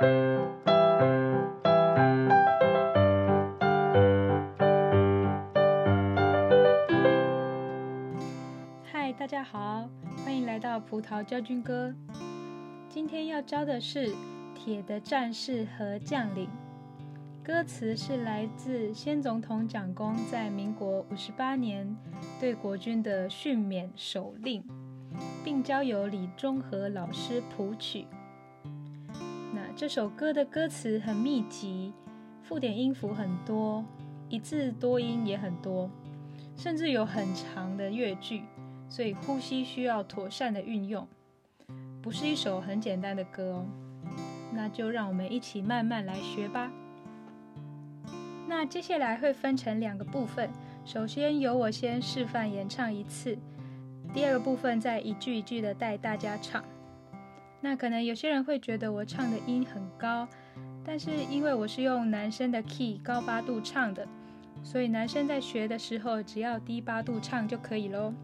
嗨，大家好，欢迎来到葡萄教军歌。今天要教的是《铁的战士和将领》。歌词是来自先总统蒋公在民国五十八年对国军的训勉手令，并交由李中和老师谱曲。这首歌的歌词很密集，附点音符很多，一字多音也很多，甚至有很长的乐句，所以呼吸需要妥善的运用，不是一首很简单的歌哦。那就让我们一起慢慢来学吧。那接下来会分成两个部分，首先由我先示范演唱一次，第二个部分再一句一句的带大家唱。那可能有些人会觉得我唱的音很高，但是因为我是用男生的 key 高八度唱的，所以男生在学的时候只要低八度唱就可以喽。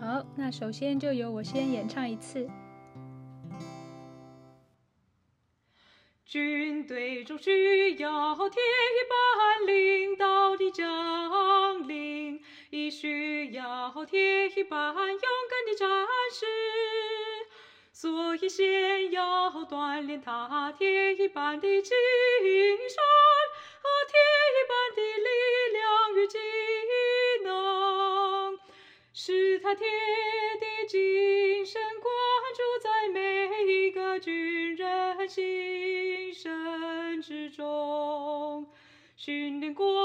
好，那首先就由我先演唱一次。军队中需要铁一般领导的将领，亦需要铁一般勇敢的战士，所以先要锻炼他铁一般的精神和铁一般的力量与技能，使他铁的精神灌注在每一个军人心。之中训练过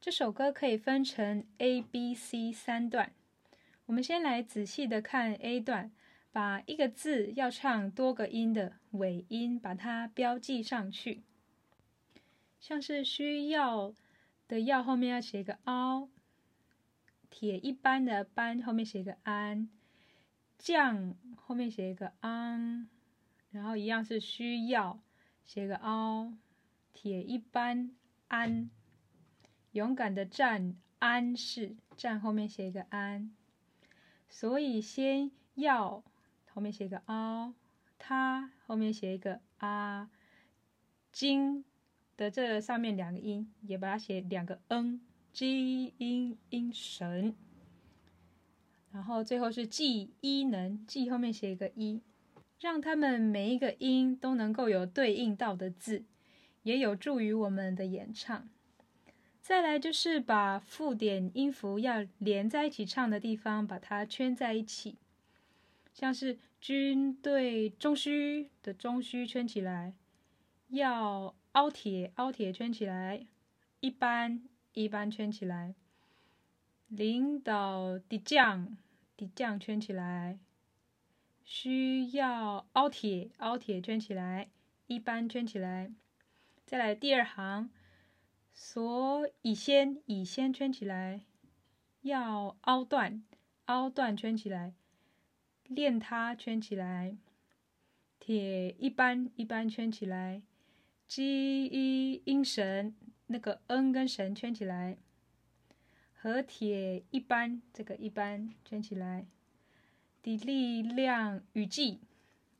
这首歌可以分成 A、B、C 三段。我们先来仔细的看 A 段，把一个字要唱多个音的尾音，把它标记上去。像是需要的要后面要写一个凹，铁一般的般后面写一个安，将后面写一个昂，然后一样是需要写个凹，铁一般安，勇敢的战安是战后面写一个安，所以先要后面写一个凹，他后面写一个啊，金。的这上面两个音也把它写两个 n，精英英神，然后最后是记一能，记后面写一个一，让他们每一个音都能够有对应到的字，也有助于我们的演唱。再来就是把附点音符要连在一起唱的地方，把它圈在一起，像是军队中需的中需圈起来，要。凹铁，凹铁圈起来；一般，一般圈起来；领导的将，的将圈起来；需要凹铁，凹铁圈起来；一般圈起来。再来第二行，所以先，以先圈起来；要凹断，凹断圈起来；练它圈起来；铁一般，一般圈起来。G 一音神，那个 N 跟神圈起来，和铁一般，这个一般圈起来，的力量雨季，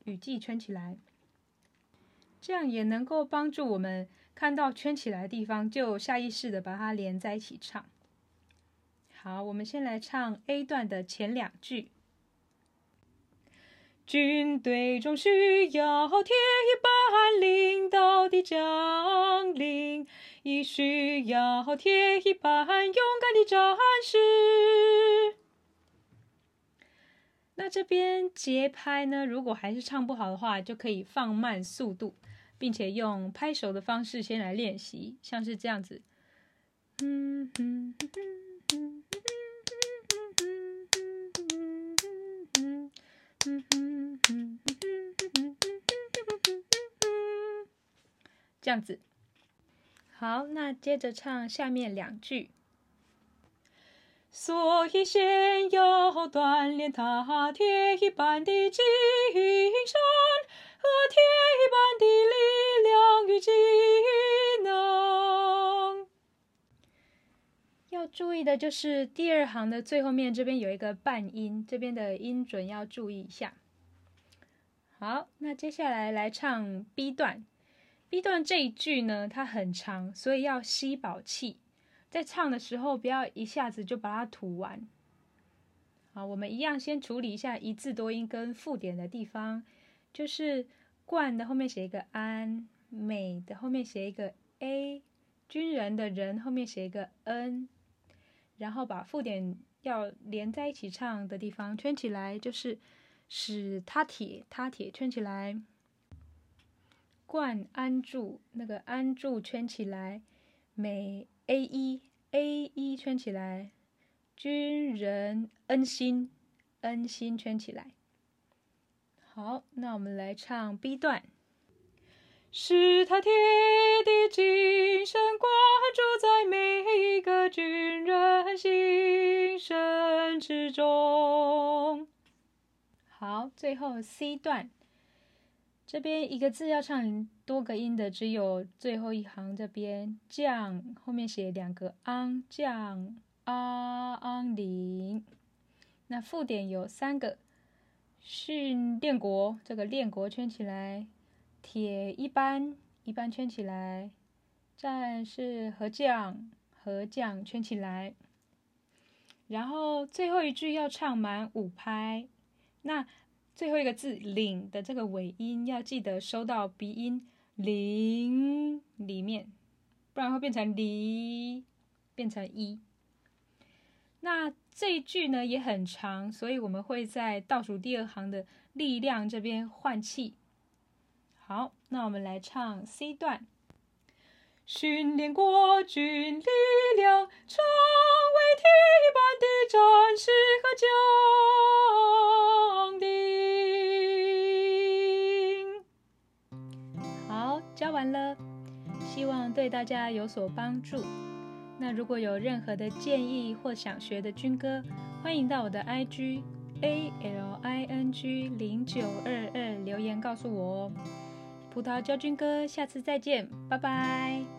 雨季圈起来，这样也能够帮助我们看到圈起来的地方，就下意识的把它连在一起唱。好，我们先来唱 A 段的前两句。军队中需要铁一般领导的将领，亦需要铁一般勇敢的战士。那这边节拍呢？如果还是唱不好的话，就可以放慢速度，并且用拍手的方式先来练习，像是这样子。嗯嗯嗯嗯嗯嗯这样子，好，那接着唱下面两句。所以先要锻炼他铁一般的精神和天一般的力量与技能。要注意的就是第二行的最后面这边有一个半音这边的音准要注意一下。好那接下来来唱 b 段。B 段这一句呢它很长所以要吸饱气。在唱的时候不要一下子就把它吐完。好我们一样先处理一下一字多音跟附点的地方。就是冠的后面写一个安，美的后面写一个 a，军人的人后面写一个 n，然后把附点要连在一起唱的地方圈起来，就是使他铁他铁圈起来。冠安住，那个安住圈起来，美 a 一 a 一圈起来，军人恩心恩心圈起来。好，那我们来唱 B 段。使他铁的精神灌注在每一个军人心声之中。好，最后 C 段。这边一个字要唱多个音的，只有最后一行这边降后面写两个昂降啊昂领。那附点有三个训练国，这个练国圈起来，铁一般一般圈起来，战士和将和将圈起来。然后最后一句要唱满五拍，那。最后一个字“领”的这个尾音要记得收到鼻音“零”里面，不然会变成“离”，变成“一”。那这一句呢也很长，所以我们会在倒数第二行的力量这边换气。好，那我们来唱 C 段。训练国军力量，成为铁一般的战士和将领。好，教完了，希望对大家有所帮助。那如果有任何的建议或想学的军歌，欢迎到我的 IG A L I N G 零九二二留言告诉我哦。葡萄教军哥，下次再见，拜拜。